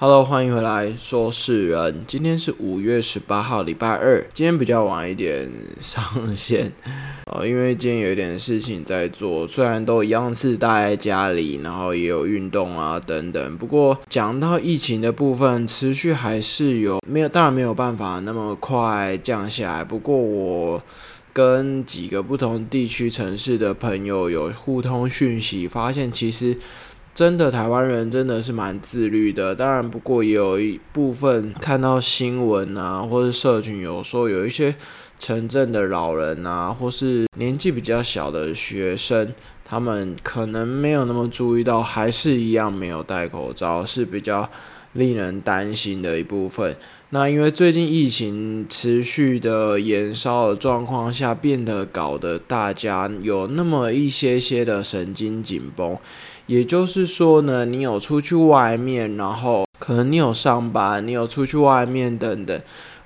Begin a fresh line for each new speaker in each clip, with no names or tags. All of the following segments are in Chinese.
Hello，欢迎回来，说事人。今天是五月十八号，礼拜二。今天比较晚一点上线，呃，因为今天有一点事情在做。虽然都一样是待在家里，然后也有运动啊等等。不过讲到疫情的部分，持续还是有没有？当然没有办法那么快降下来。不过我跟几个不同地区城市的朋友有互通讯息，发现其实。真的，台湾人真的是蛮自律的。当然，不过也有一部分看到新闻啊，或是社群有说有一些城镇的老人啊，或是年纪比较小的学生，他们可能没有那么注意到，还是一样没有戴口罩，是比较令人担心的一部分。那因为最近疫情持续的延烧的状况下，变得搞得大家有那么一些些的神经紧绷。也就是说呢，你有出去外面，然后可能你有上班，你有出去外面等等，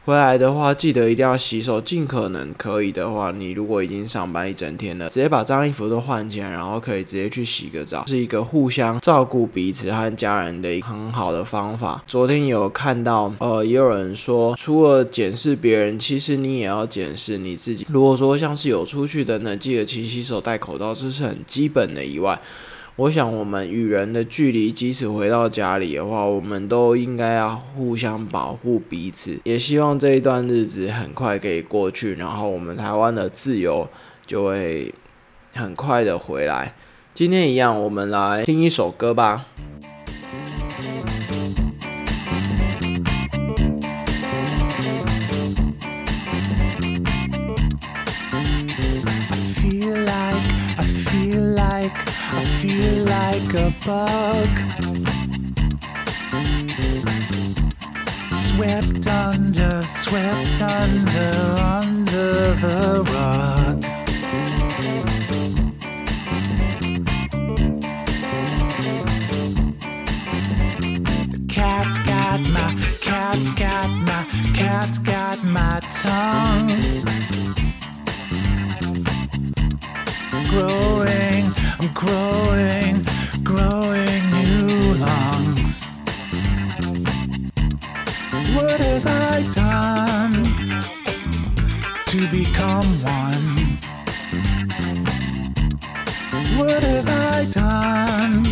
回来的话记得一定要洗手，尽可能可以的话，你如果已经上班一整天了，直接把脏衣服都换起来，然后可以直接去洗个澡，是一个互相照顾彼此和家人的一个很好的方法。昨天有看到，呃，也有人说，除了检视别人，其实你也要检视你自己。如果说像是有出去等等，记得勤洗手、戴口罩，这是很基本的以外。我想，我们与人的距离，即使回到家里的话，我们都应该要互相保护彼此。也希望这一段日子很快可以过去，然后我们台湾的自由就会很快的回来。今天一样，我们来听一首歌吧。feel like a bug. Swept under, swept under, under the rug. The cat got my, cat got my, cat got my tongue growing, growing new lungs. What have I done to become one? What have I done?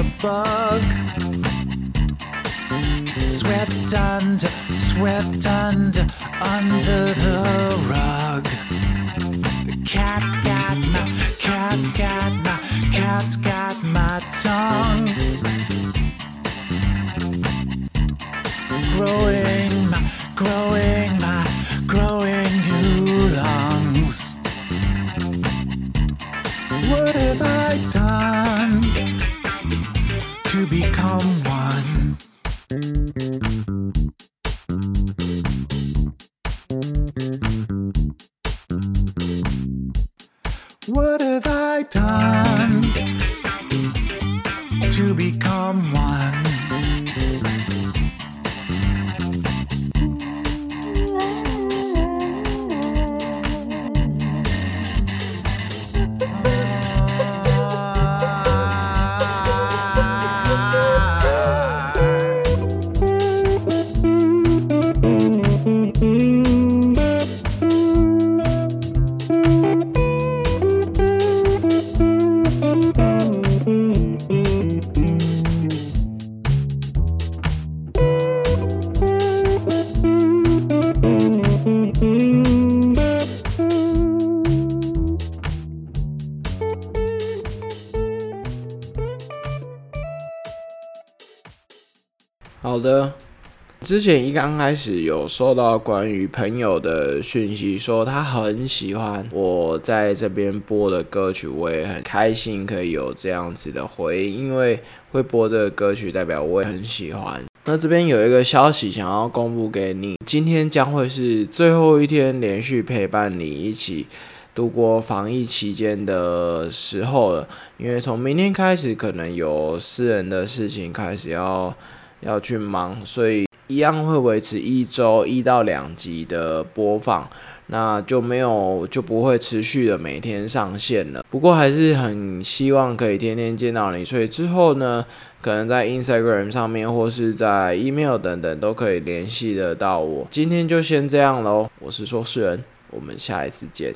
A bug swept under, swept under, under the rug. The cat's got my, cat's got my, cat's got my tongue. Mm-hmm. 好的，之前一刚开始有收到关于朋友的讯息，说他很喜欢我在这边播的歌曲，我也很开心可以有这样子的回应，因为会播这个歌曲代表我也很喜欢。那这边有一个消息想要公布给你，今天将会是最后一天连续陪伴你一起度过防疫期间的时候了。因为从明天开始，可能有私人的事情开始要要去忙，所以一样会维持一周一到两集的播放。那就没有就不会持续的每天上线了。不过还是很希望可以天天见到你，所以之后呢，可能在 Instagram 上面或是在 email 等等都可以联系得到我。今天就先这样喽，我是说事人，我们下一次见。